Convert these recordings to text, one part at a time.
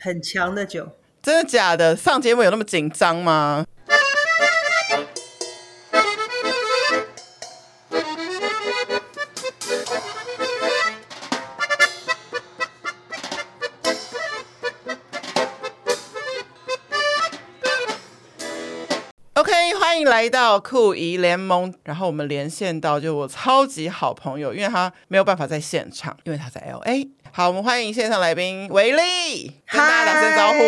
很强的酒。真的假的？上节目有那么紧张吗？来到酷姨联盟，然后我们连线到就我超级好朋友，因为他没有办法在现场，因为他在 LA。好，我们欢迎线上来宾维利，跟大家打声招呼。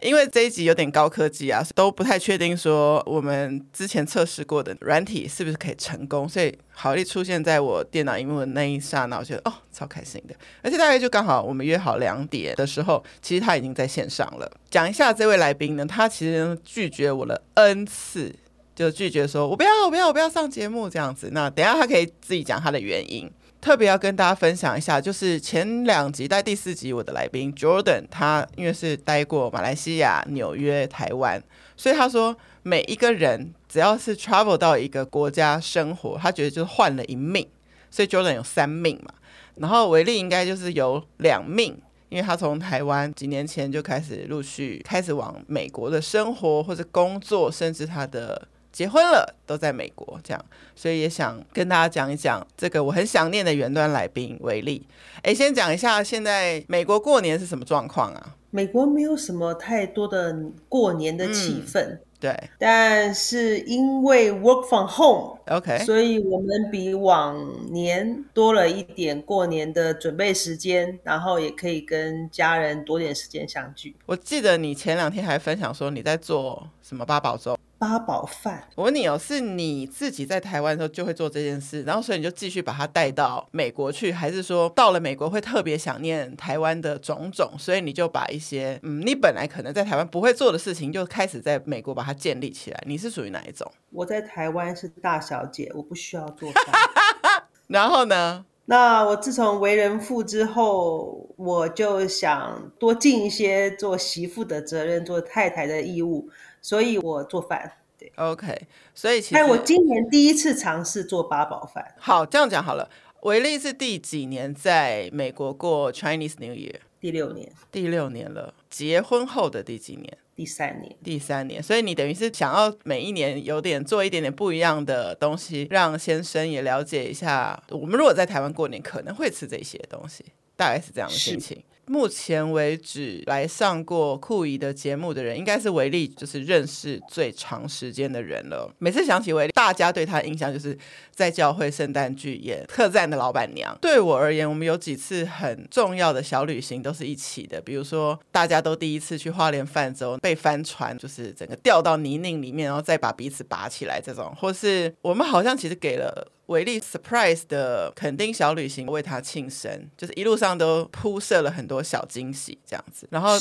因为这一集有点高科技啊，都不太确定说我们之前测试过的软体是不是可以成功，所以好利出现在我电脑荧幕的那一刹那，我觉得哦超开心的。而且大概就刚好我们约好两点的时候，其实他已经在线上了。讲一下这位来宾呢，他其实拒绝我了 N 次。就拒绝说，我不要，我不要，我不要上节目这样子。那等下他可以自己讲他的原因。特别要跟大家分享一下，就是前两集在第四集，我的来宾 Jordan，他因为是待过马来西亚、纽约、台湾，所以他说每一个人只要是 travel 到一个国家生活，他觉得就是换了一命。所以 Jordan 有三命嘛，然后维利应该就是有两命，因为他从台湾几年前就开始陆续开始往美国的生活或者工作，甚至他的。结婚了，都在美国，这样，所以也想跟大家讲一讲这个我很想念的远端来宾为例。哎，先讲一下现在美国过年是什么状况啊？美国没有什么太多的过年的气氛。嗯对，但是因为 work from home，OK，Okay. 所以我们比往年多了一点过年的准备时间，然后也可以跟家人多点时间相聚。我记得你前两天还分享说你在做什么八宝粥。八宝饭，我问你哦，是你自己在台湾的时候就会做这件事，然后所以你就继续把它带到美国去，还是说到了美国会特别想念台湾的种种，所以你就把一些嗯，你本来可能在台湾不会做的事情，就开始在美国把它建立起来？你是属于哪一种？我在台湾是大小姐，我不需要做饭。然后呢？那我自从为人父之后，我就想多尽一些做媳妇的责任，做太太的义务。所以我做饭，对，OK。所以其实，哎，我今年第一次尝试做八宝饭。好，这样讲好了。维利是第几年在美国过 Chinese New Year？第六年，第六年了。结婚后的第几年？第三年，第三年。所以你等于是想要每一年有点做一点点不一样的东西，让先生也了解一下，我们如果在台湾过年可能会吃这些东西，大概是这样的心情。目前为止来上过酷姨的节目的人，应该是维利就是认识最长时间的人了。每次想起维利，大家对他的印象就是在教会圣诞剧演特赞的老板娘。对我而言，我们有几次很重要的小旅行都是一起的，比如说大家都第一次去花莲泛舟，被帆船就是整个掉到泥泞里面，然后再把彼此拔起来这种，或是我们好像其实给了。维利 surprise 的垦丁小旅行，为他庆生，就是一路上都铺设了很多小惊喜，这样子。然后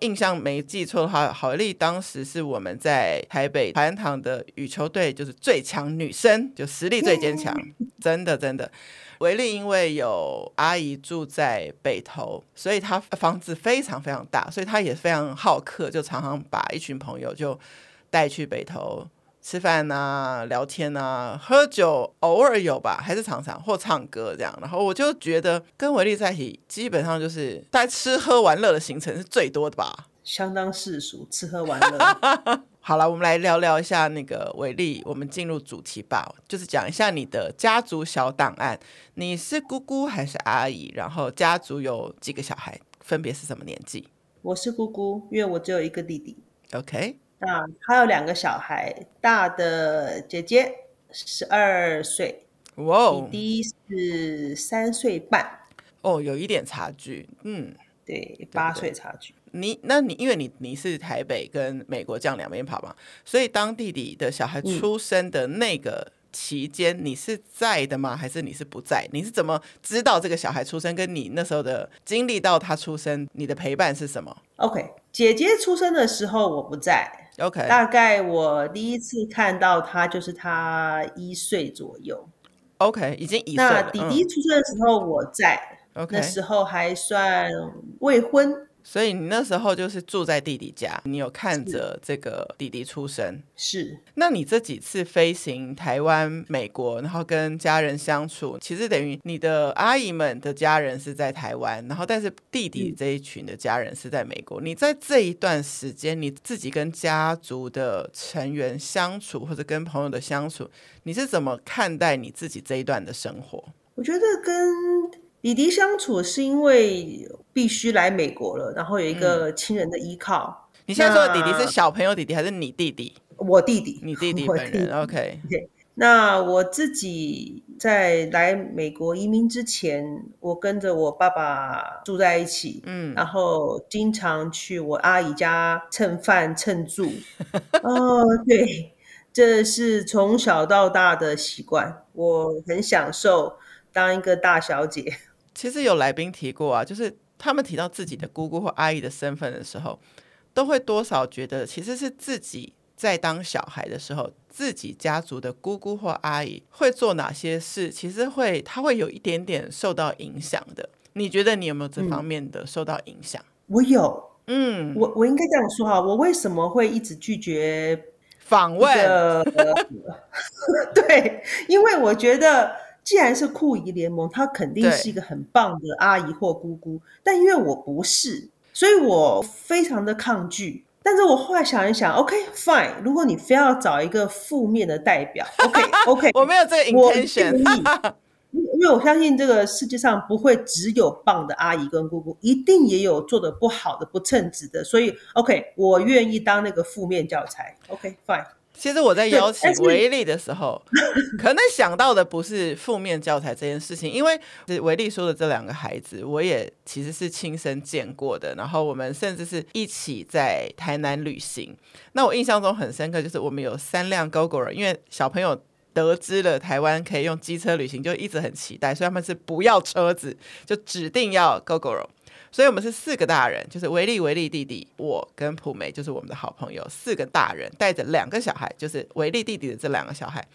印象没记错的话，好丽当时是我们在台北海洋堂的羽球队，就是最强女生，就实力最坚强，真的真的。维利因为有阿姨住在北投，所以她房子非常非常大，所以她也非常好客，就常常把一群朋友就带去北投。吃饭啊，聊天啊，喝酒偶尔有吧，还是常常或唱歌这样。然后我就觉得跟维力在一起，基本上就是大家吃喝玩乐的行程是最多的吧，相当世俗，吃喝玩乐。好了，我们来聊聊一下那个维利，我们进入主题吧，就是讲一下你的家族小档案。你是姑姑还是阿姨？然后家族有几个小孩，分别是什么年纪？我是姑姑，因为我只有一个弟弟。OK。啊，他有两个小孩，大的姐姐十二岁，哇弟弟是三岁半，哦，有一点差距，嗯，对，八岁差距。你，那你，因为你你是台北跟美国这样两边跑嘛，所以当弟弟的小孩出生的那个期间，嗯、你是在的吗？还是你是不在？你是怎么知道这个小孩出生？跟你那时候的经历到他出生，你的陪伴是什么？OK，姐姐出生的时候我不在。OK，大概我第一次看到他就是他一岁左右。OK，已经一岁。那弟弟出生的时候我在那时候还算未婚。所以你那时候就是住在弟弟家，你有看着这个弟弟出生。是。那你这几次飞行台湾、美国，然后跟家人相处，其实等于你的阿姨们的家人是在台湾，然后但是弟弟这一群的家人是在美国。嗯、你在这一段时间，你自己跟家族的成员相处，或者跟朋友的相处，你是怎么看待你自己这一段的生活？我觉得跟。弟弟相处是因为必须来美国了，然后有一个亲人的依靠。嗯、你现在说的弟弟是小朋友弟弟还是你弟弟？我弟弟，你弟弟 本人。OK。那我自己在来美国移民之前，我跟着我爸爸住在一起，嗯，然后经常去我阿姨家蹭饭蹭住。哦，对，这是从小到大的习惯，我很享受当一个大小姐。其实有来宾提过啊，就是他们提到自己的姑姑或阿姨的身份的时候，都会多少觉得其实是自己在当小孩的时候，自己家族的姑姑或阿姨会做哪些事，其实会他会有一点点受到影响的。你觉得你有没有这方面的受到影响？嗯、我有，嗯，我我应该这样说哈，我为什么会一直拒绝访问？对，因为我觉得。既然是酷姨联盟，她肯定是一个很棒的阿姨或姑姑。但因为我不是，所以我非常的抗拒。但是我后来想一想，OK fine，如果你非要找一个负面的代表，OK OK，我没有这个 intention，因为我相信这个世界上不会只有棒的阿姨跟姑姑，一定也有做的不好的、不称职的。所以 OK，我愿意当那个负面教材。OK fine。其实我在邀请维利的时候，可能想到的不是负面教材这件事情，因为维利说的这两个孩子，我也其实是亲身见过的。然后我们甚至是一起在台南旅行。那我印象中很深刻，就是我们有三辆 Gogoro，因为小朋友得知了台湾可以用机车旅行，就一直很期待，所以他们是不要车子，就指定要 Gogoro。所以，我们是四个大人，就是维利、维利弟弟，我跟普梅，就是我们的好朋友，四个大人带着两个小孩，就是维利弟弟的这两个小孩，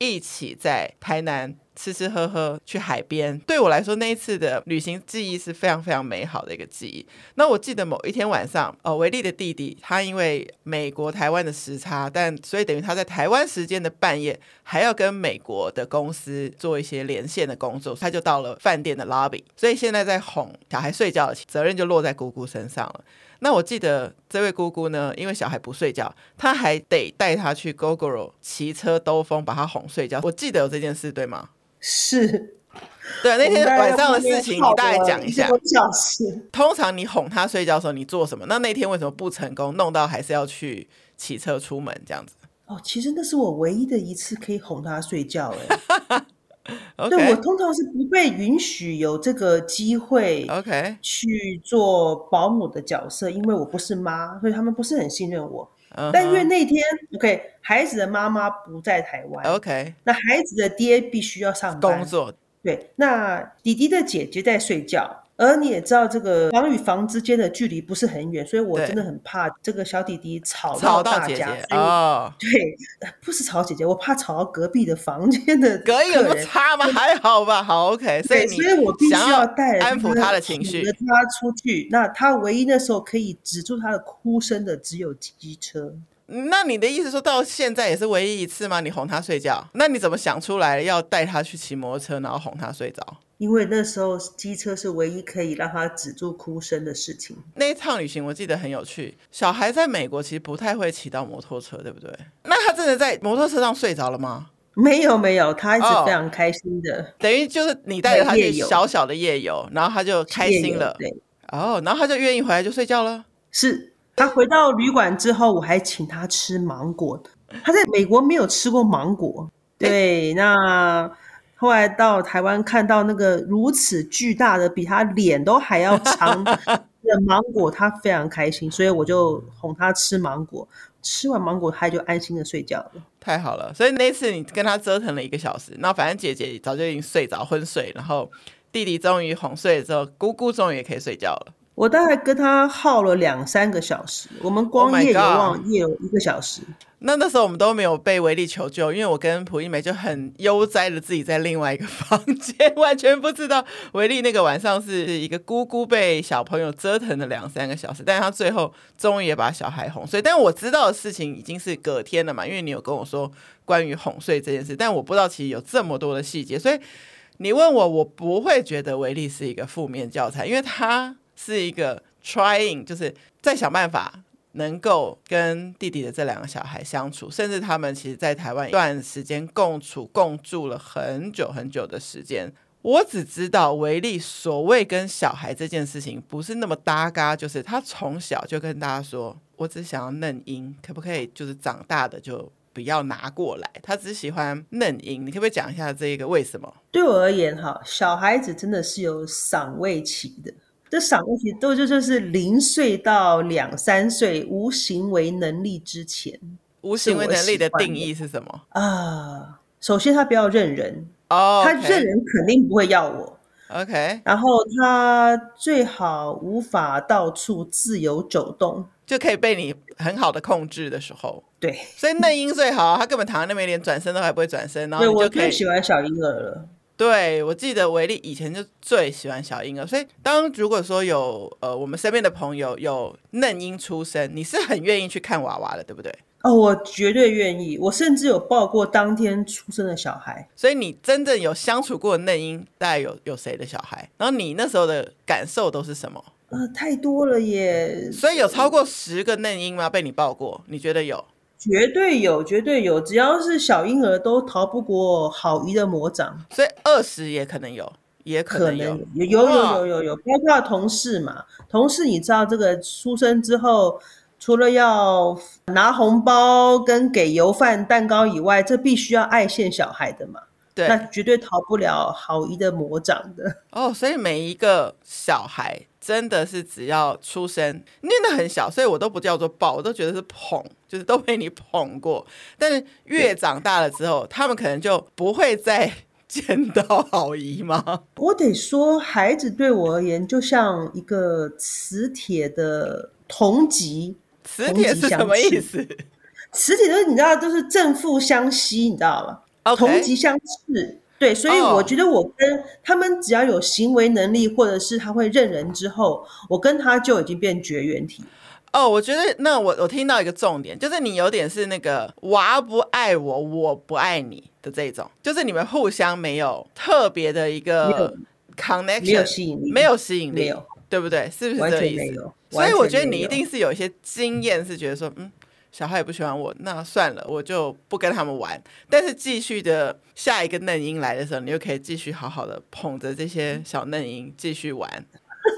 一起在台南。吃吃喝喝，去海边，对我来说那一次的旅行记忆是非常非常美好的一个记忆。那我记得某一天晚上，呃，维利的弟弟他因为美国台湾的时差，但所以等于他在台湾时间的半夜还要跟美国的公司做一些连线的工作，他就到了饭店的 lobby，所以现在在哄小孩睡觉责任就落在姑姑身上了。那我记得这位姑姑呢，因为小孩不睡觉，她还得带他去 Gogoro 骑车兜风，把他哄睡觉。我记得有这件事，对吗？是，对，那天晚上的事情，你大概讲一下。通常你哄他睡觉的时候，你做什么？那那天为什么不成功？弄到还是要去骑车出门这样子？哦，其实那是我唯一的一次可以哄他睡觉。哎，Okay. 对，我通常是不被允许有这个机会，OK，去做保姆的角色，因为我不是妈，所以他们不是很信任我。Uh huh. 但因为那天，OK，孩子的妈妈不在台湾，OK，那孩子的爹必须要上班工作，对，那弟弟的姐姐在睡觉。而你也知道，这个房与房之间的距离不是很远，所以我真的很怕这个小弟弟吵到大家。哦，对，不是吵姐姐，我怕吵到隔壁的房间的。隔音有差吗？还好吧，好 OK。所以，所以我必须要带安抚他的情绪，带他出去。那他唯一那时候可以止住他的哭声的，只有机车。那你的意思说到现在也是唯一一次吗？你哄他睡觉？那你怎么想出来要带他去骑摩托车，然后哄他睡着？因为那时候机车是唯一可以让他止住哭声的事情。那一趟旅行我记得很有趣。小孩在美国其实不太会骑到摩托车，对不对？那他真的在摩托车上睡着了吗？没有没有，他一直非常开心的。Oh, 等于就是你带着他去小小的夜游，然后他就开心了。对。哦，oh, 然后他就愿意回来就睡觉了。是他回到旅馆之后，我还请他吃芒果。他在美国没有吃过芒果。对，那。后来到台湾看到那个如此巨大的，比他脸都还要长的芒果，他非常开心，所以我就哄他吃芒果。吃完芒果，他就安心的睡觉了。太好了，所以那次你跟他折腾了一个小时，那反正姐姐早就已经睡着昏睡，然后弟弟终于哄睡了之后，姑姑终于也可以睡觉了。我大概跟他耗了两三个小时，我们光夜游望夜游一个小时。Oh 那那时候我们都没有被维利求救，因为我跟蒲一梅就很悠哉的自己在另外一个 房间，完全不知道维利那个晚上是一个姑姑被小朋友折腾了两三个小时，但是他最后终于也把小孩哄睡。但我知道的事情已经是隔天了嘛，因为你有跟我说关于哄睡这件事，但我不知道其实有这么多的细节，所以你问我，我不会觉得维利是一个负面教材，因为他是一个 trying，就是在想办法。能够跟弟弟的这两个小孩相处，甚至他们其实，在台湾一段时间共处共住了很久很久的时间。我只知道维利所谓跟小孩这件事情不是那么搭嘎，就是他从小就跟大家说：“我只想要嫩婴，可不可以？就是长大的就不要拿过来。”他只喜欢嫩婴。你可不可以讲一下这个为什么？对我而言，哈，小孩子真的是有赏味期的。这赏味期都就就是零岁到两三岁无行为能力之前，无行为能力的定义是什么啊？首先他不要认人哦，他认人肯定不会要我。OK，然后他最好无法到处自由走动，就可以被你很好的控制的时候。对，所以嫩婴最好，他根本躺在那边连转身都还不会转身，然后我最喜欢小婴儿了。对，我记得维利以前就最喜欢小婴儿，所以当如果说有呃我们身边的朋友有嫩婴出生，你是很愿意去看娃娃的，对不对？哦，我绝对愿意，我甚至有抱过当天出生的小孩。所以你真正有相处过的嫩婴，大概有有谁的小孩？然后你那时候的感受都是什么？呃，太多了耶！所以有超过十个嫩婴吗？被你抱过？你觉得有？绝对有，绝对有，只要是小婴儿都逃不过好姨的魔掌，所以二十也可能有，也可能有，有有有有有有，包括同事嘛，同事你知道这个出生之后，除了要拿红包跟给油饭蛋糕以外，这必须要爱现小孩的嘛。对，那绝对逃不了好姨的魔掌的哦。所以每一个小孩真的是只要出生，念得很小，所以我都不叫做抱，我都觉得是捧，就是都被你捧过。但是越长大了之后，他们可能就不会再见到好姨妈？我得说，孩子对我而言就像一个磁铁的同极，磁铁是什么意思？磁铁就是你知道，就是正负相吸，你知道吧？Okay. 同级相斥，对，所以我觉得我跟他们只要有行为能力，或者是他会认人之后，我跟他就已经变绝缘体。哦，我觉得那我我听到一个重点，就是你有点是那个娃不爱我，我不爱你的这种，就是你们互相没有特别的一个 connection，没有吸引力，没有吸引力，对不对？是不是这个意思？所以我觉得你一定是有一些经验，是觉得说，嗯。小孩也不喜欢我，那算了，我就不跟他们玩。但是继续的下一个嫩婴来的时候，你就可以继续好好的捧着这些小嫩婴继续玩。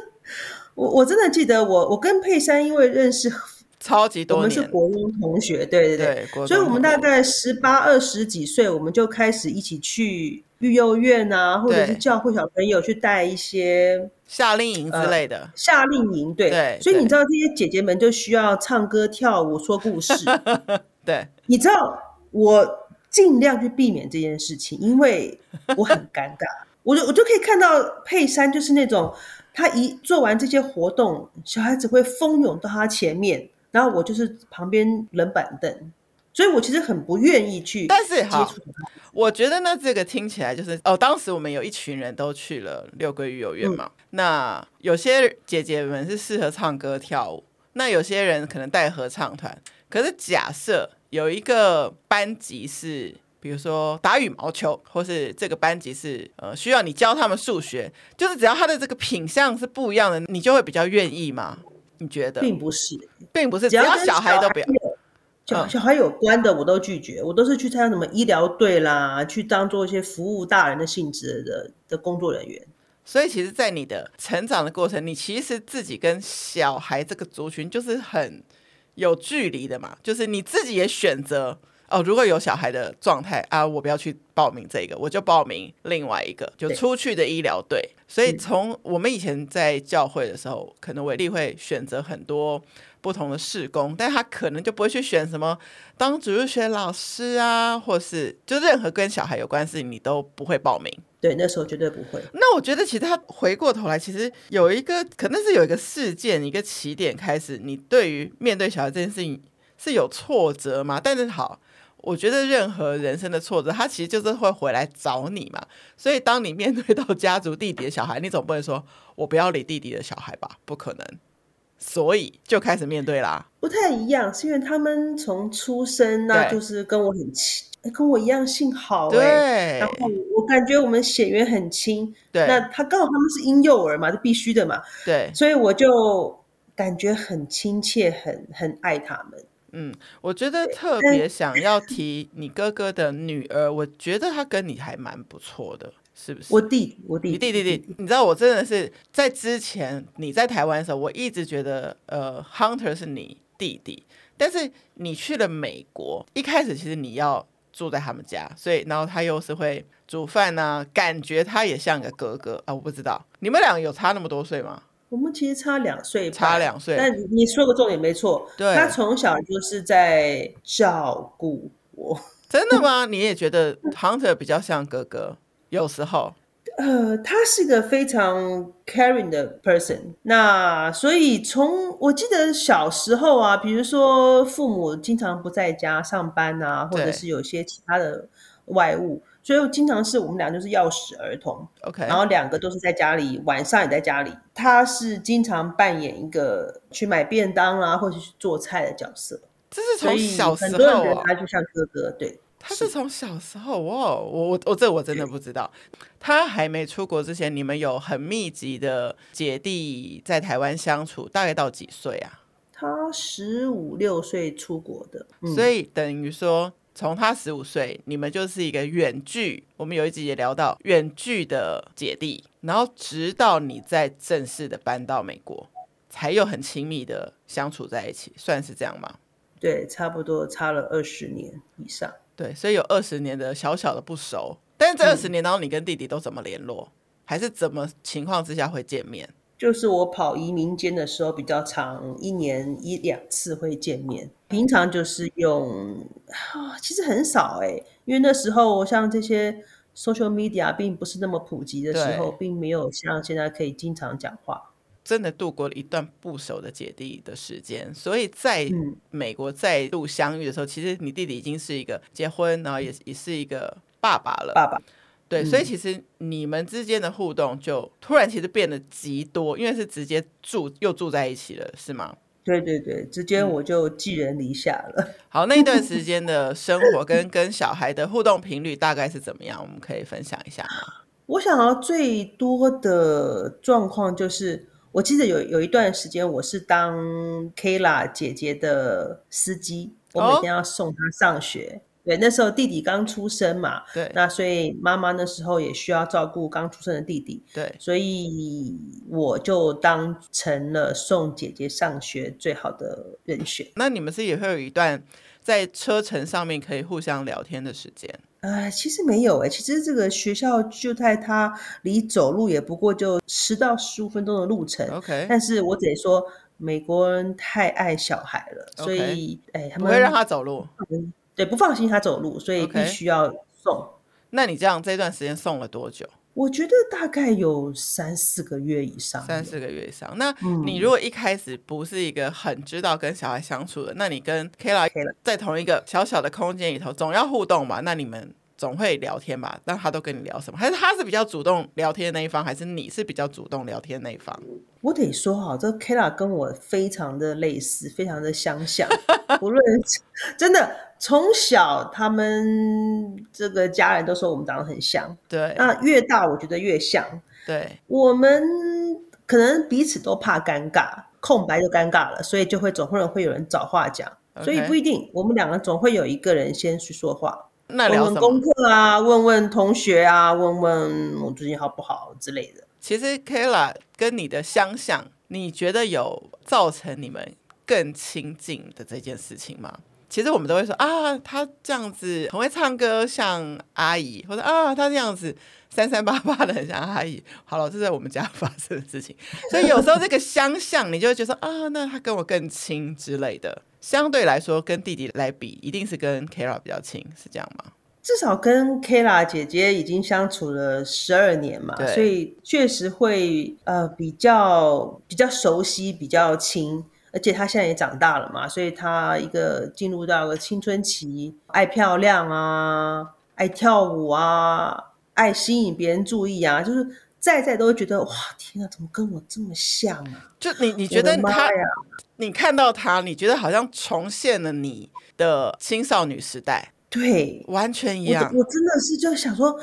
我我真的记得我我跟佩珊因为认识超级多年，我们是国中同学，对对对，对所以我们大概十八二十几岁，我们就开始一起去育幼院啊，或者是教会小朋友去带一些。夏令营之类的，呃、夏令营对，对，所以你知道这些姐姐们就需要唱歌跳舞说故事，对，你知道我尽量去避免这件事情，因为我很尴尬，我就我就可以看到佩珊就是那种，她一做完这些活动，小孩子会蜂拥到她前面，然后我就是旁边冷板凳。所以我其实很不愿意去，但是好，我觉得呢，这个听起来就是哦，当时我们有一群人都去了六个育幼院嘛，嗯、那有些姐姐们是适合唱歌跳舞，那有些人可能带合唱团。可是假设有一个班级是，比如说打羽毛球，或是这个班级是呃需要你教他们数学，就是只要他的这个品相是不一样的，你就会比较愿意吗？你觉得？并不是，并不是，只要小孩都不要。小小孩有关的我都拒绝，我都是去参加什么医疗队啦，去当做一些服务大人的性质的的工作人员。所以其实，在你的成长的过程，你其实自己跟小孩这个族群就是很有距离的嘛，就是你自己也选择哦，如果有小孩的状态啊，我不要去报名这个，我就报名另外一个，就出去的医疗队。所以从我们以前在教会的时候，可能伟力会选择很多不同的事工，但他可能就不会去选什么当主日学老师啊，或是就任何跟小孩有关的事情，你都不会报名。对，那时候绝对不会。那我觉得，其实他回过头来，其实有一个可能是有一个事件，一个起点开始，你对于面对小孩这件事情是有挫折吗？但是好。我觉得任何人生的挫折，他其实就是会回来找你嘛。所以当你面对到家族弟弟的小孩，你总不能说我不要理弟弟的小孩吧？不可能。所以就开始面对啦。不太一样，是因为他们从出生那就是跟我很亲，跟我一样姓郝。对。然后我感觉我们血缘很亲。对。那他刚好他们是婴幼儿嘛，是必须的嘛。对。所以我就感觉很亲切，很很爱他们。嗯，我觉得特别想要提你哥哥的女儿，我觉得她跟你还蛮不错的，是不是？我弟，我弟，你弟弟弟，你知道我真的是在之前你在台湾的时候，我一直觉得呃，Hunter 是你弟弟，但是你去了美国，一开始其实你要住在他们家，所以然后他又是会煮饭呢、啊，感觉他也像个哥哥啊，我不知道你们两个有差那么多岁吗？我们其实差两岁，差两岁。但你说个重点没错，对，他从小就是在照顾我。真的吗？你也觉得 Hunter 比较像哥哥？有时候，呃，他是个非常 caring 的 person。那所以从我记得小时候啊，比如说父母经常不在家上班啊，或者是有些其他的外务。所以经常是我们俩就是钥匙儿童，OK，然后两个都是在家里，晚上也在家里。他是经常扮演一个去买便当啊，或者去做菜的角色。这是从小时候，很多人觉得他就像哥哥，对。他是从小时候，哇，我我我这我真的不知道。他还没出国之前，你们有很密集的姐弟在台湾相处，大概到几岁啊？他十五六岁出国的，嗯、所以等于说。从他十五岁，你们就是一个远距。我们有一集也聊到远距的姐弟，然后直到你在正式的搬到美国，才有很亲密的相处在一起，算是这样吗？对，差不多差了二十年以上。对，所以有二十年的小小的不熟。但是这二十年当中，你跟弟弟都怎么联络？还是怎么情况之下会见面？就是我跑移民间的时候比较长，一年一两次会见面。平常就是用，啊，其实很少哎，因为那时候像这些 social media 并不是那么普及的时候，并没有像现在可以经常讲话。真的度过了一段不熟的姐弟的时间，所以在美国再度相遇的时候，嗯，其实你弟弟已经是一个结婚，然后也也是一个爸爸了。爸爸。对，所以其实你们之间的互动就突然其实变得极多，因为是直接住又住在一起了，是吗？对对对，直接我就寄人篱下了。嗯、好，那一段时间的生活跟跟小孩的互动频率大概是怎么样？我们可以分享一下吗？我想要最多的状况就是，我记得有有一段时间我是当 Kayla 姐姐的司机，我每天要送她上学。哦对，那时候弟弟刚出生嘛，对，那所以妈妈那时候也需要照顾刚出生的弟弟，对，所以我就当成了送姐姐上学最好的人选。那你们是也会有一段在车程上面可以互相聊天的时间？呃，其实没有诶，其实这个学校就在他离走路也不过就十到十五分钟的路程，OK。但是我得说，美国人太爱小孩了.所以哎，他们不会让他走路。嗯对，不放心他走路，所以必须要送。那你这样这段时间送了多久？我觉得大概有三四个月以上。三四个月以上。那你如果一开始不是一个很知道跟小孩相处的，嗯、那你跟 Kayla 在同一个小小的空间里头，总要互动嘛？那你们总会聊天吧？那他都跟你聊什么？还是他是比较主动聊天的那一方，还是你是比较主动聊天的那一方？我得说哈，这 Kayla 跟我非常的类似，非常的相像。无论真的从小，他们这个家人都说我们长得很像。对，那越大我觉得越像。对，我们可能彼此都怕尴尬，空白就尴尬了，所以就会总会会有人找话讲。所以不一定，我们两个总会有一个人先去说话。那聊什么？问问功课啊，问问同学啊，问问我最近好不好之类的。其实 Kayla 跟你的相像，你觉得有造成你们更亲近的这件事情吗？其实我们都会说啊，他这样子很会唱歌，像阿姨，或者啊，他这样子三三八八的很像阿姨。好了，这是在我们家发生的事情，所以有时候这个相像，你就会觉得说啊，那他跟我更亲之类的。相对来说，跟弟弟来比，一定是跟 Kara 比较亲，是这样吗？至少跟 Kara 姐姐已经相处了十二年嘛，所以确实会呃比较比较熟悉，比较亲。而且她现在也长大了嘛，所以她一个进入到了青春期，爱漂亮啊，爱跳舞啊，爱吸引别人注意啊，就是在在都会觉得哇，天啊，怎么跟我这么像啊？就你你觉得她，你看到她，你觉得好像重现了你的青少女时代。对，完全一样。我，我真的是就想说，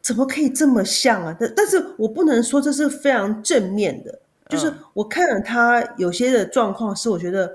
怎么可以这么像啊？但但是我不能说这是非常正面的，就是我看了他有些的状况，是我觉得，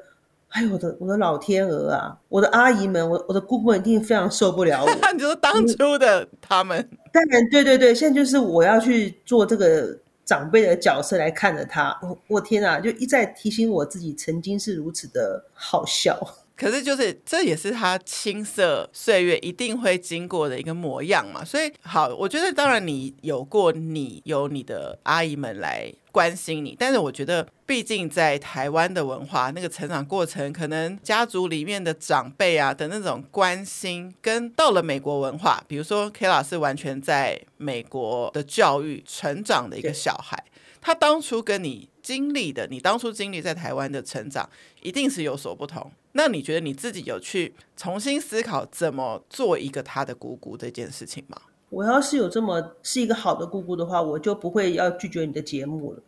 哎呦我的我的老天鹅啊，我的阿姨们，我我的姑姑们一定非常受不了我。你说当初的他们？当然，对对对，现在就是我要去做这个长辈的角色来看着他。我我天啊，就一再提醒我自己，曾经是如此的好笑。可是，就是这也是他青涩岁月一定会经过的一个模样嘛。所以，好，我觉得当然你有过，你有你的阿姨们来关心你，但是我觉得，毕竟在台湾的文化那个成长过程，可能家族里面的长辈啊的那种关心，跟到了美国文化，比如说 Kara 是完全在美国的教育成长的一个小孩，他当初跟你经历的，你当初经历在台湾的成长，一定是有所不同。那你觉得你自己有去重新思考怎么做一个他的姑姑这件事情吗？我要是有这么是一个好的姑姑的话，我就不会要拒绝你的节目了。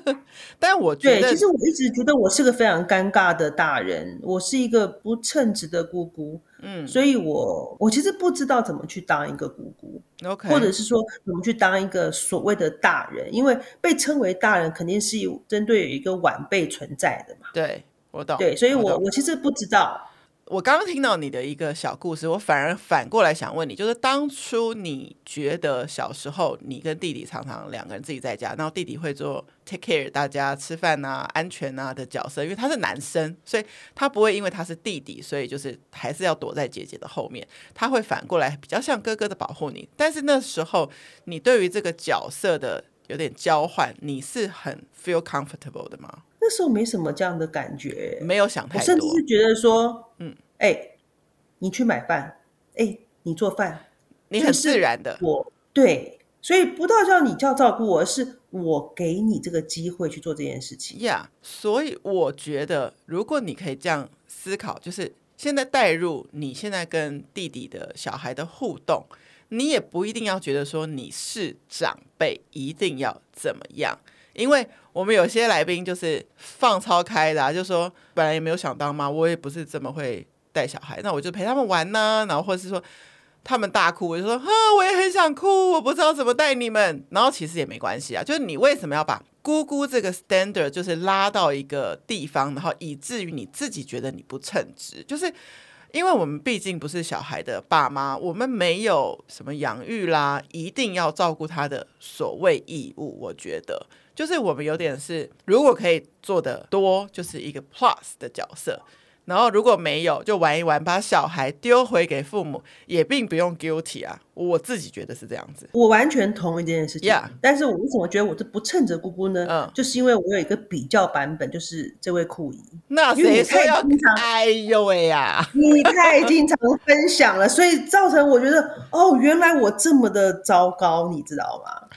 但我觉得，对，其实我一直觉得我是个非常尴尬的大人，我是一个不称职的姑姑。嗯，所以我我其实不知道怎么去当一个姑姑，OK，或者是说怎么去当一个所谓的大人，因为被称为大人肯定是有针对有一个晚辈存在的嘛。对。我懂，对，所以我我，我其实不知道。我刚刚听到你的一个小故事，我反而反过来想问你，就是当初你觉得小时候你跟弟弟常常两个人自己在家，然后弟弟会做 take care 大家吃饭啊、安全啊的角色，因为他是男生，所以他不会因为他是弟弟，所以就是还是要躲在姐姐的后面，他会反过来比较像哥哥的保护你。但是那时候你对于这个角色的有点交换，你是很 feel comfortable 的吗？那时候没什么这样的感觉，没有想太多，我甚至是觉得说，嗯，哎、欸，你去买饭，哎、欸，你做饭，你很自然的，我对，所以不到叫你叫照顾我，而是我给你这个机会去做这件事情呀。Yeah, 所以我觉得，如果你可以这样思考，就是现在带入你现在跟弟弟的小孩的互动，你也不一定要觉得说你是长辈，一定要怎么样。因为我们有些来宾就是放超开的，啊，就说本来也没有想当妈，我也不是这么会带小孩，那我就陪他们玩呢，然后或者是说他们大哭，我就说哈，我也很想哭，我不知道怎么带你们，然后其实也没关系啊，就是你为什么要把姑姑这个 standard 就是拉到一个地方，然后以至于你自己觉得你不称职，就是因为我们毕竟不是小孩的爸妈，我们没有什么养育啦，一定要照顾他的所谓义务，我觉得。就是我们有点是，如果可以做的多，就是一个 plus 的角色。然后如果没有，就玩一玩，把小孩丢回给父母，也并不用 guilty 啊。我自己觉得是这样子。我完全同意这件事情。Yeah. 但是我为什么觉得我这不称职姑姑呢？嗯，就是因为我有一个比较版本，就是这位酷姨。那谁说要？哎呦喂呀！你太经常分享了，所以造成我觉得，哦，原来我这么的糟糕，你知道吗？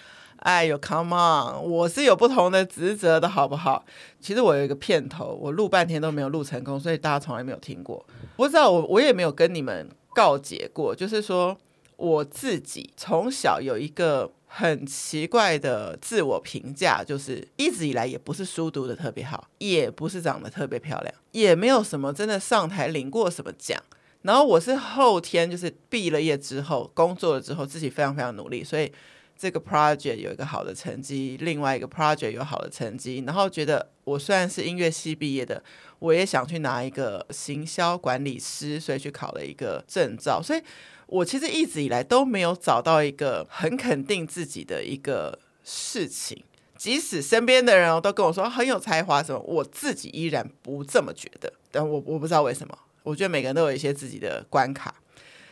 哎呦，Come on！我是有不同的职责的，好不好？其实我有一个片头，我录半天都没有录成功，所以大家从来没有听过。不知道我，我也没有跟你们告解过。就是说，我自己从小有一个很奇怪的自我评价，就是一直以来也不是书读得特别好，也不是长得特别漂亮，也没有什么真的上台领过什么奖。然后我是后天就是毕了业之后，工作了之后，自己非常非常努力，所以。这个 project 有一个好的成绩，另外一个 project 有好的成绩，然后觉得我虽然是音乐系毕业的，我也想去拿一个行销管理师，所以去考了一个证照。所以我其实一直以来都没有找到一个很肯定自己的一个事情，即使身边的人都跟我说很有才华什么，我自己依然不这么觉得。但我我不知道为什么。我觉得每个人都有一些自己的关卡。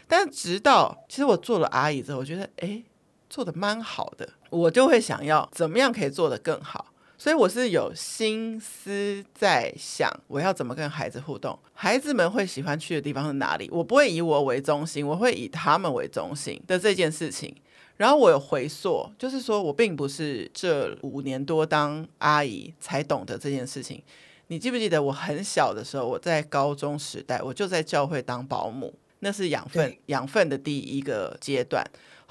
但直到其实我做了阿姨之后，我觉得哎，做的蛮好的，我就会想要怎么样可以做得更好。所以我是有心思在想，我要怎么跟孩子互动，孩子们会喜欢去的地方是哪里？我不会以我为中心，我会以他们为中心的这件事情。然后我有回溯，就是说我并不是这五年多当阿姨才懂得这件事情。你记不记得我很小的时候，我在高中时代，我就在教会当保姆，那是养分养分的第一个阶段。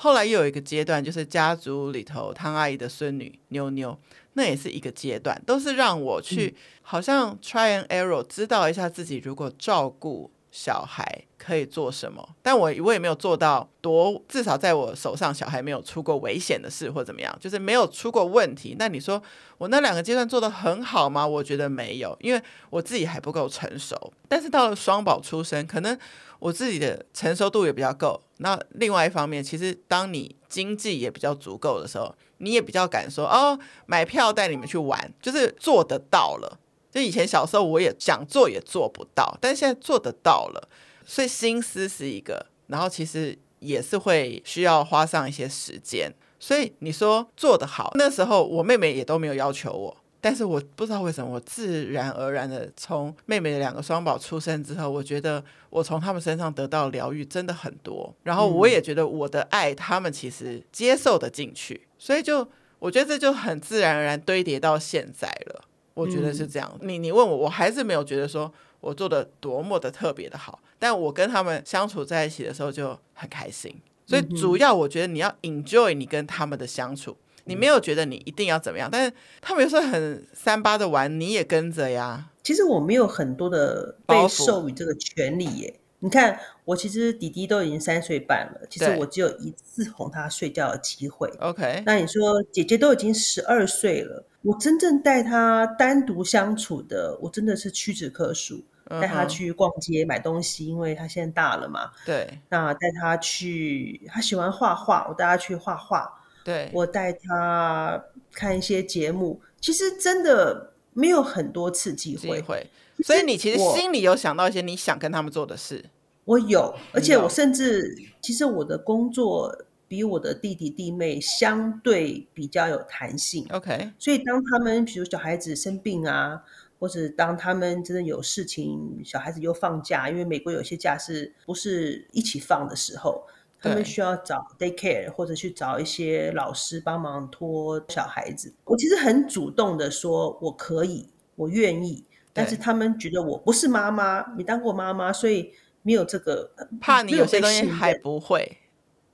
后来又有一个阶段，就是家族里头汤阿姨的孙女妞妞。那也是一个阶段，都是让我去好像 try and error，知道一下自己如果照顾小孩可以做什么。但我我也没有做到多，至少在我手上小孩没有出过危险的事或怎么样，就是没有出过问题。那你说我那两个阶段做得很好吗？我觉得没有，因为我自己还不够成熟。但是到了双宝出生，可能我自己的成熟度也比较够。那另外一方面，其实当你经济也比较足够的时候，你也比较敢说哦，买票带你们去玩，就是做得到了。就以前小时候我也想做也做不到，但现在做得到了，所以心思是一个，然后其实也是会需要花上一些时间。所以你说做得好，那时候我妹妹也都没有要求我。但是我不知道为什么，我自然而然的从妹妹的两个双宝出生之后，我觉得我从他们身上得到疗愈真的很多。然后我也觉得我的爱，他们其实接受得进去，所以就我觉得这就很自然而然堆叠到现在了。我觉得是这样。你你问我，我还是没有觉得说我做的多么的特别的好，但我跟他们相处在一起的时候就很开心。所以主要我觉得你要 enjoy 你跟他们的相处。你没有觉得你一定要怎么样，但是他们有时候很三八的玩，你也跟着呀。其实我没有很多的被授予这个权利耶。你看，我其实弟弟都已经三岁半了，其实我只有一次哄他睡觉的机会。OK，那你说姐姐都已经十二岁了，我真正带他单独相处的，我真的是屈指可数。带他去逛街买东西，因为他现在大了嘛。对，那带他去，他喜欢画画，我带他去画画。对，我带他看一些节目，其实真的没有很多次机会，机会。所以你其实心里有想到一些你想跟他们做的事。我有，而且我甚至其实我的工作比我的弟弟弟妹相对比较有弹性。OK，所以当他们比如小孩子生病啊，或者当他们真的有事情，小孩子又放假，因为美国有些假是不是一起放的时候。他们需要找 daycare 或者去找一些老师帮忙托小孩子。我其实很主动的说，我可以，我愿意。但是他们觉得我不是妈妈，没当过妈妈，所所以没有这个。怕你有些东西还不会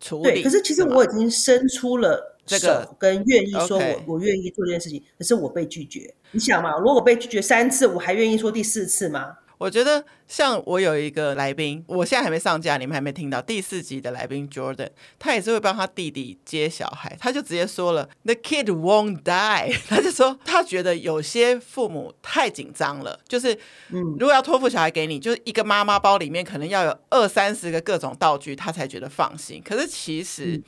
处理。对，可是其实我已经伸出了手，跟愿意说我、这个、我愿意做这件事情，可是我被拒绝。你想嘛，如果被拒绝三次，我还愿意说第四次吗？我觉得像我有一个来宾，我现在还没上架，你们还没听到第四集的来宾 Jordan，他也是会帮他弟弟接小孩，他就直接说了，The kid won't die，他就说他觉得有些父母太紧张了，就是，嗯，如果要托付小孩给你，就是一个妈妈包里面可能要有二三十个各种道具，他才觉得放心。可是其实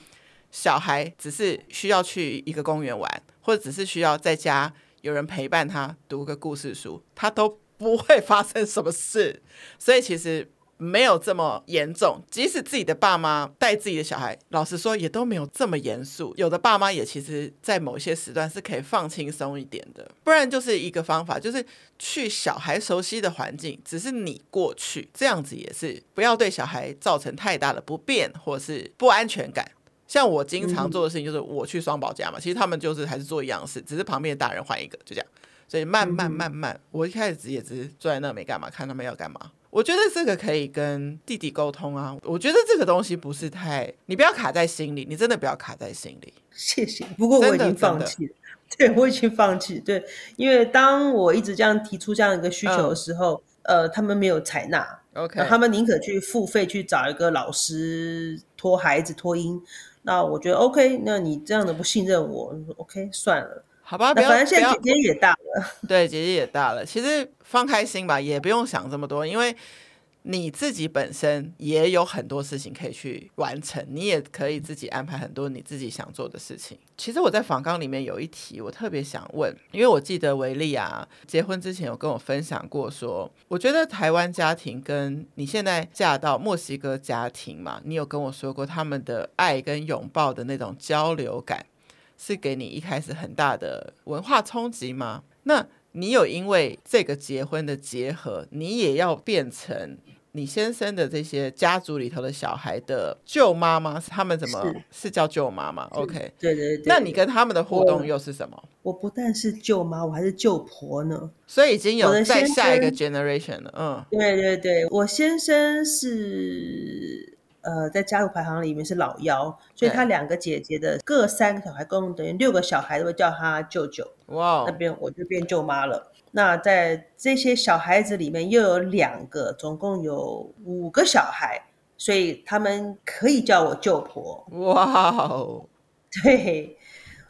小孩只是需要去一个公园玩，或者只是需要在家有人陪伴他读个故事书，他都。不会发生什么事，所以其实没有这么严重。即使自己的爸妈带自己的小孩，老实说也都没有这么严肃。有的爸妈也其实，在某些时段是可以放轻松一点的。不然就是一个方法，就是去小孩熟悉的环境，只是你过去这样子也是不要对小孩造成太大的不便或是不安全感。像我经常做的事情，就是我去双宝家嘛，其实他们就是还是做一样事，只是旁边的大人换一个，就这样。所以慢慢慢慢，嗯、我一开始也只是坐在那没干嘛，看他们要干嘛。我觉得这个可以跟弟弟沟通啊。我觉得这个东西不是太，你不要卡在心里，你真的不要卡在心里。谢谢。不过我已经放弃了，对，我已经放弃。对，因为当我一直这样提出这样一个需求的时候，嗯、呃，他们没有采纳。OK，他们宁可去付费去找一个老师托孩子托婴。那我觉得 OK，那你这样的不信任我，OK，算了。好吧，不要，反正现在姐姐也大了，对，姐姐也大了。其实放开心吧，也不用想这么多，因为你自己本身也有很多事情可以去完成，你也可以自己安排很多你自己想做的事情。其实我在访纲里面有一题，我特别想问，因为我记得维利啊结婚之前有跟我分享过说，说我觉得台湾家庭跟你现在嫁到墨西哥家庭嘛，你有跟我说过他们的爱跟拥抱的那种交流感，是给你一开始很大的文化冲击吗？那你有因为这个结婚的结合，你也要变成你先生的这些家族里头的小孩的舅妈吗？他们怎么是，是叫舅妈吗？OK，对对对。那你跟他们的互动又是什么？我，我不但是舅妈，我还是舅婆呢。所以已经有在下一个 generation 了。嗯，对对对，我先生是。呃，在家族排行里面是老幺，所以他两个姐姐的各三个小孩，共等于六个小孩都会叫他舅舅。哇，那边我就变舅妈了。那在这些小孩子里面又有两个，总共有五个小孩，所以他们可以叫我舅婆。哇哦，对。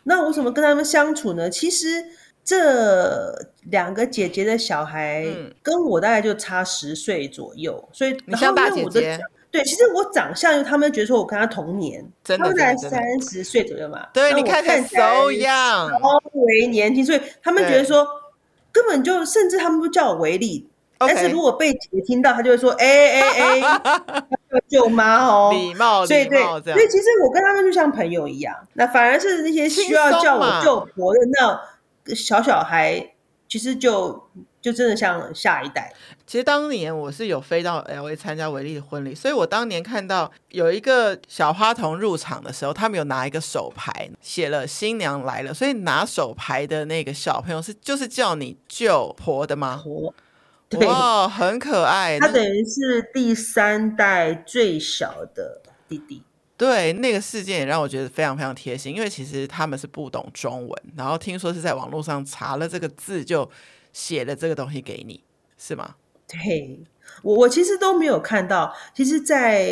那我怎么跟他们相处呢？其实这两个姐姐的小孩跟我大概就差十岁左右，所以你像大姐姐。对，其实我长相，他们觉得说我跟他同年，真的，他们才三十岁左右嘛。对，你看起来 so young，稍微年轻，所以他们觉得说根本就，甚至他们不叫我维利。但是如果被姐姐听到，他就会说，哎哎哎，叫舅妈哦，礼貌，所以对，所以其实我跟他们就像朋友一样。那反而是那些需要叫我舅婆的那小小孩，其实就。就真的像下一代。其实当年我是有飞到 LA 参加维利的婚礼，所以我当年看到有一个小花童入场的时候，他们有拿一个手牌，写了新娘来了。所以拿手牌的那个小朋友是就是叫你舅婆的吗？婆，对，哇，很可爱。他等于是第三代最小的弟弟。对，那个事件也让我觉得非常非常贴心，因为其实他们是不懂中文，然后听说是在网络上查了这个字就。写了这个东西给你是吗？对，我我其实都没有看到。其实，在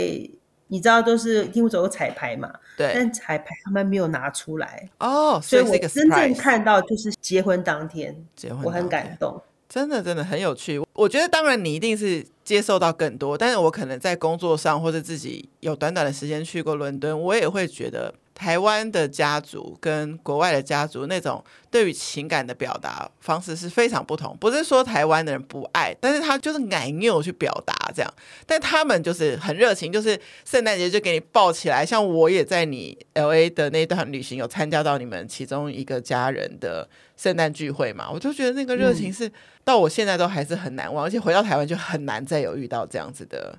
你知道都是听我走过彩排嘛，对，但彩排他们没有拿出来哦，所以我真正看到就是结婚当天，结婚我很感动，真的真的很有趣。我觉得当然你一定是接受到更多，但是我可能在工作上或者自己有短短的时间去过伦敦，我也会觉得。台湾的家族跟国外的家族那种对于情感的表达方式是非常不同。不是说台湾的人不爱，但是他就是爱拗去表达这样。但他们就是很热情，就是圣诞节就给你抱起来。像我也在你 LA 的那段旅行有参加到你们其中一个家人的圣诞聚会嘛，我就觉得那个热情是到我现在都还是很难忘，而且回到台湾就很难再有遇到这样子的。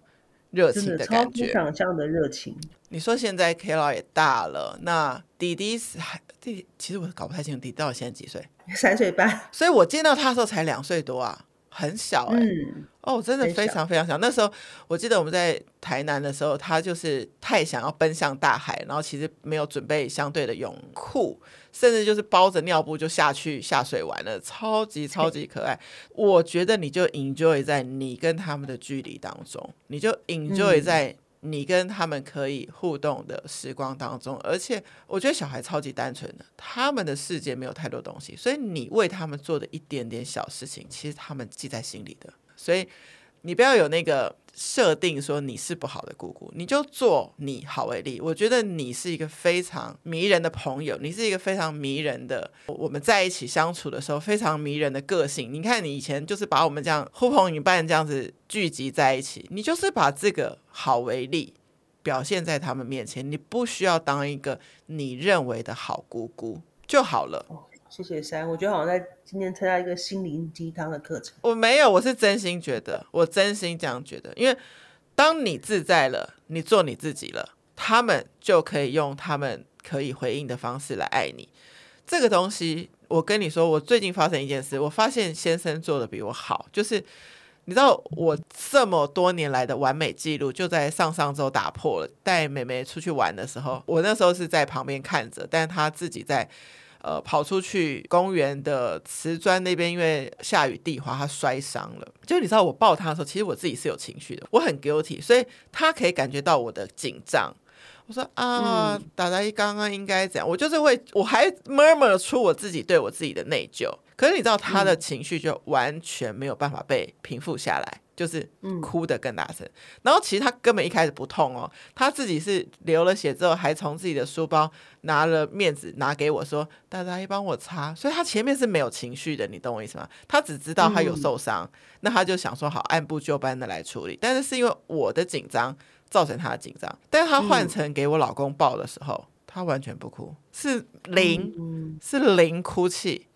热情的感觉，想象的热情。你说现在 K 老也大了，那弟弟是还弟弟，其实我搞不太清楚弟弟到底现在几岁？三岁半。所以我见到他的时候才两岁多啊，很小哎、欸。嗯。哦，真的非常非常小。那时候我记得我们在台南的时候，他就是太想要奔向大海，然后其实没有准备相对的泳裤。甚至就是包着尿布就下去下水玩了，超级超级可爱。我觉得你就 enjoy 在你跟他们的距离当中，你就 enjoy 在你跟他们可以互动的时光当中。而且我觉得小孩超级单纯的，他们的世界没有太多东西，所以你为他们做的一点点小事情，其实他们记在心里的。所以你不要有那个。设定说你是不好的姑姑，你就做你好为例。我觉得你是一个非常迷人的朋友，你是一个非常迷人的。我们在一起相处的时候，非常迷人的个性。你看你以前就是把我们这样呼朋引伴这样子聚集在一起，你就是把这个好为例表现在他们面前。你不需要当一个你认为的好姑姑就好了。谢谢三，我觉得好像在今天参加一个心灵鸡汤的课程。我没有，我是真心觉得，我真心这样觉得。因为当你自在了，你做你自己了，他们就可以用他们可以回应的方式来爱你。这个东西，我跟你说，我最近发生一件事，我发现先生做的比我好。就是你知道，我这么多年来的完美记录，就在上上周打破了。带妹妹出去玩的时候，我那时候是在旁边看着，但是他自己在。呃，跑出去公园的瓷砖那边，因为下雨地滑，他摔伤了。就你知道，我抱他的时候，其实我自己是有情绪的，我很 guilty，所以他可以感觉到我的紧张。我说啊，达达一刚刚应该怎样？我就是会，我还 murmur 出我自己对我自己的内疚。可是你知道，他的情绪就完全没有办法被平复下来。就是哭得更大声。嗯、然后其实他根本一开始不痛哦，他自己是流了血之后，还从自己的书包拿了面纸拿给我说：“大大，一帮我擦。”所以他前面是没有情绪的，你懂我意思吗？他只知道他有受伤，嗯、那他就想说好按部就班的来处理。但是是因为我的紧张造成他的紧张，但是他换成给我老公抱的时候，嗯、他完全不哭，是零，嗯、是零哭泣。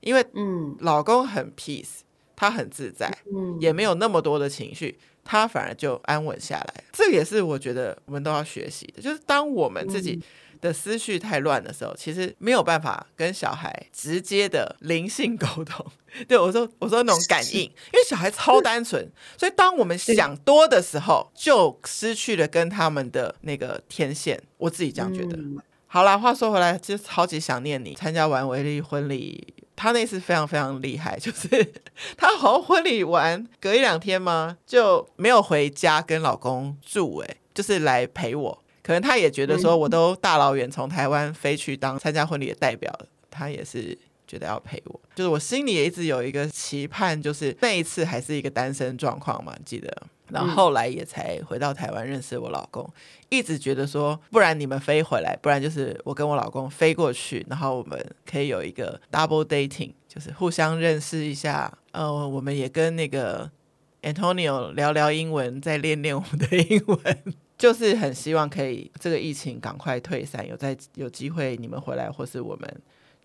因为嗯，老公很 peace，他很自在，嗯，也没有那么多的情绪，他反而就安稳下来。这也是我觉得我们都要学习的，就是当我们自己的思绪太乱的时候，其实没有办法跟小孩直接的灵性沟通。对，我说，我说那种感应，因为小孩超单纯，所以当我们想多的时候，就失去了跟他们的那个天线。我自己这样觉得。好啦，话说回来，其实超级想念你。参加完维利婚礼。他那次非常非常厉害，就是 他好像婚礼完隔一两天嘛，就没有回家跟老公住，哎，就是来陪我。可能他也觉得说，我都大老远从台湾飞去当参加婚礼的代表，他也是觉得要陪我。就是我心里也一直有一个期盼，就是那一次还是一个单身状况嘛，记得。然后后来也才回到台湾认识我老公，一直觉得说，不然你们飞回来，不然就是我跟我老公飞过去，然后我们可以有一个 double dating，就是互相认识一下。呃，我们也跟那个 Antonio 聊聊英文，再练练我们的英文，就是很希望可以这个疫情赶快退散，有在有机会你们回来，或是我们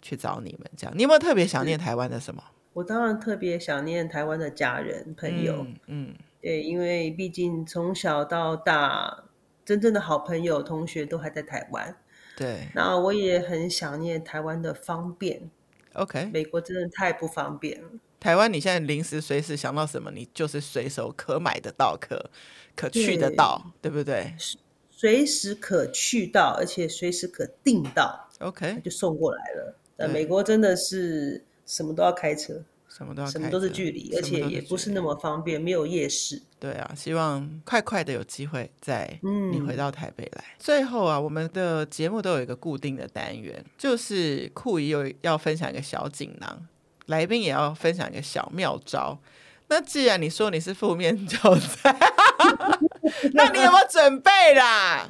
去找你们这样。你有没有特别想念台湾的什么？我当然特别想念台湾的家人朋友，嗯。嗯对，因为毕竟从小到大，真正的好朋友、同学都还在台湾。对，那我也很想念台湾的方便。OK，美国真的太不方便了。台湾，你现在临时随时想到什么，你就是随手可买得到、可可去得到，对，对不对？随时可去到，而且随时可订到。OK，就送过来了。但美国真的是什么都要开车。什么都要，什么都是距离，而且也不是那么方便，没有夜市。对啊，希望快快的有机会再你回到台北来。嗯、最后啊，我们的节目都有一个固定的单元，就是酷姨有要分享一个小锦囊，来宾也要分享一个小妙招。那既然你说你是负面教材，那你有没有准备啦？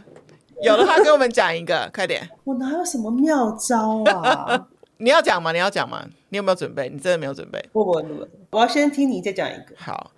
有的话跟我们讲一个，快点。我哪有什么妙招啊？你要讲吗？你要讲吗？你有没有准备？你真的没有准备？不不不，我要先听你再讲一个。好，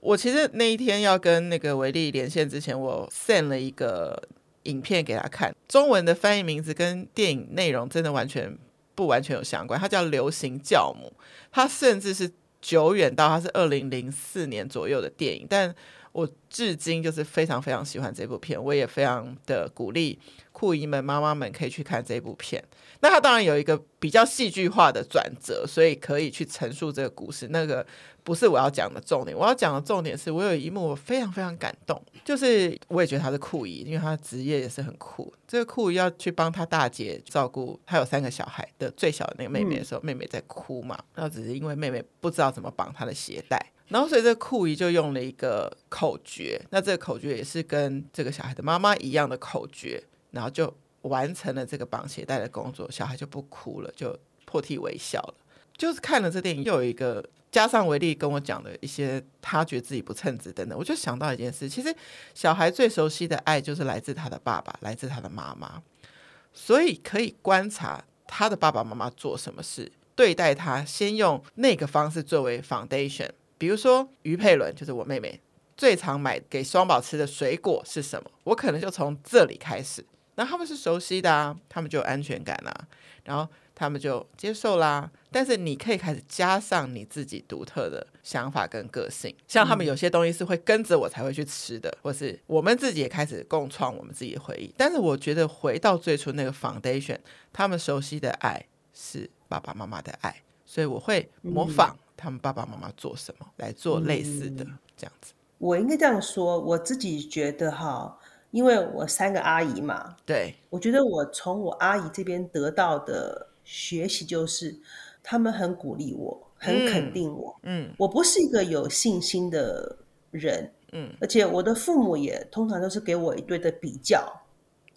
我其实那一天要跟那个维利连线之前，我 send 了一个影片给他看，中文的翻译名字跟电影内容真的完全不完全有相关。它叫《流行教母》，它甚至是久远到它是二零零四年左右的电影，但我至今就是非常非常喜欢这部片，我也非常的鼓励酷姨们、妈妈们可以去看这部片。那它当然有一个比较戏剧化的转折，所以可以去陈述这个故事。那个不是我要讲的重点，我要讲的重点是我有一幕我非常非常感动，就是我也觉得他是酷姨，因为他的职业也是很酷。这个酷姨要去帮他大姐照顾，他有三个小孩的最小的那个妹妹的时候，嗯、妹妹在哭嘛，然后只是因为妹妹不知道怎么绑她的鞋带，然后所以这个酷姨就用了一个口诀，那这个口诀也是跟这个小孩的妈妈一样的口诀，然后就。完成了这个绑鞋带的工作，小孩就不哭了，就破涕为笑了。就是看了这电影，又有一个加上维利跟我讲的一些，他觉得自己不称职等等，我就想到一件事：其实小孩最熟悉的爱就是来自他的爸爸，来自他的妈妈，所以可以观察他的爸爸妈妈做什么事，对待他，先用那个方式作为 foundation。比如说于佩伦，就是我妹妹，最常买给双宝吃的水果是什么？我可能就从这里开始。那他们是熟悉的啊，他们就有安全感啦，然后他们就接受啦。但是你可以开始加上你自己独特的想法跟个性，像他们有些东西是会跟着我才会去吃的，或是我们自己也开始共创我们自己的回忆。但是我觉得回到最初那个 foundation，他们熟悉的爱是爸爸妈妈的爱，所以我会模仿他们爸爸妈妈做什么来做类似的这样子。我应该这样说，我自己觉得哈。因为我三个阿姨嘛，对，我觉得我从我阿姨这边得到的学习就是，他们很鼓励我，很肯定我。嗯，我不是一个有信心的人，嗯，而且我的父母也通常都是给我一堆的比较，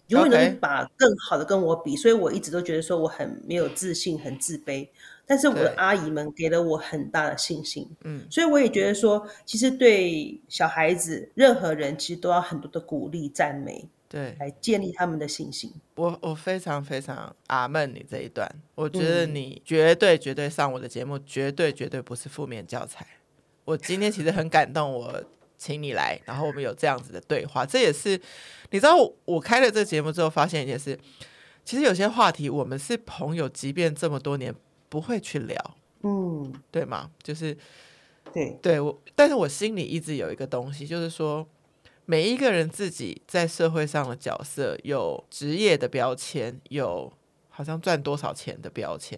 永远都把更好的跟我比，所以我一直都觉得说我很没有自信，很自卑。但是我的阿姨们给了我很大的信心。嗯，所以我也觉得说，其实对小孩子，任何人其实都要很多的鼓励、赞美，对，来建立他们的信心。我我非常非常阿闷你这一段，我觉得你绝对绝对上我的节目，绝对绝对不是负面教材。我今天其实很感动，我请你来，然后我们有这样子的对话，这也是你知道我，我开了这个节目之后，发现一件事，其实有些话题我们是朋友，即便这么多年。不会去聊，嗯，对吗？就是，对，对我，但是我心里一直有一个东西，就是说，每一个人自己在社会上的角色，有职业的标签，有好像赚多少钱的标签，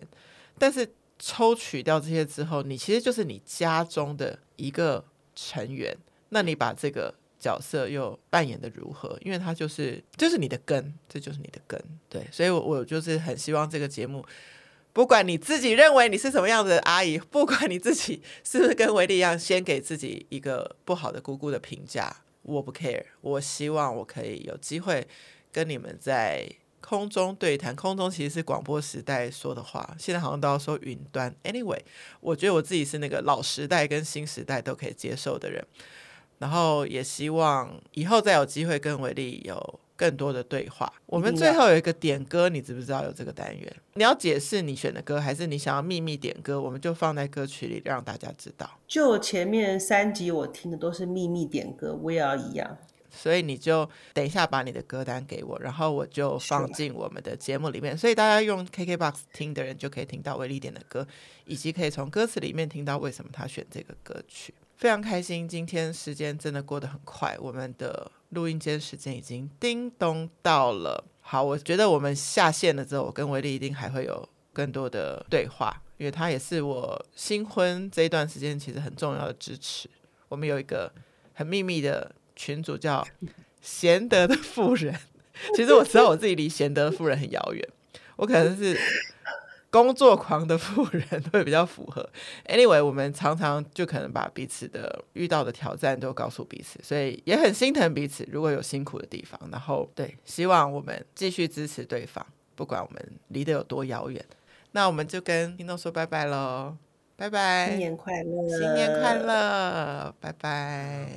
但是抽取掉这些之后，你其实就是你家中的一个成员，那你把这个角色又扮演的如何？因为它就是就是你的根，这就是你的根，对，所以我我就是很希望这个节目。不管你自己认为你是什么样子的阿姨，不管你自己是不是跟维利一样，先给自己一个不好的姑姑的评价，我不 care。我希望我可以有机会跟你们在空中对谈。空中其实是广播时代说的话，现在好像都要说云端。Anyway，我觉得我自己是那个老时代跟新时代都可以接受的人。然后也希望以后再有机会跟维利有。更多的对话，我们最后有一个点歌，你知不知道有这个单元？你要解释你选的歌，还是你想要秘密点歌？我们就放在歌曲里让大家知道。就前面三集我听的都是秘密点歌，我也要一样。所以你就等一下把你的歌单给我，然后我就放进我们的节目里面。所以大家用 KKBOX 听的人就可以听到威利点的歌，以及可以从歌词里面听到为什么他选这个歌曲。非常开心，今天时间真的过得很快，我们的。录音间时间已经叮咚到了，好，我觉得我们下线了之后，我跟维利一定还会有更多的对话，因为他也是我新婚这一段时间其实很重要的支持。我们有一个很秘密的群组叫“贤德的妇人”，其实我知道我自己离贤德的妇人很遥远，我可能是。工作狂的富人会比较符合。Anyway，我们常常就可能把彼此的遇到的挑战都告诉彼此，所以也很心疼彼此。如果有辛苦的地方，然后对，希望我们继续支持对方，不管我们离得有多遥远。那我们就跟听众说拜拜喽，拜拜，新年快乐，新年快乐，拜拜。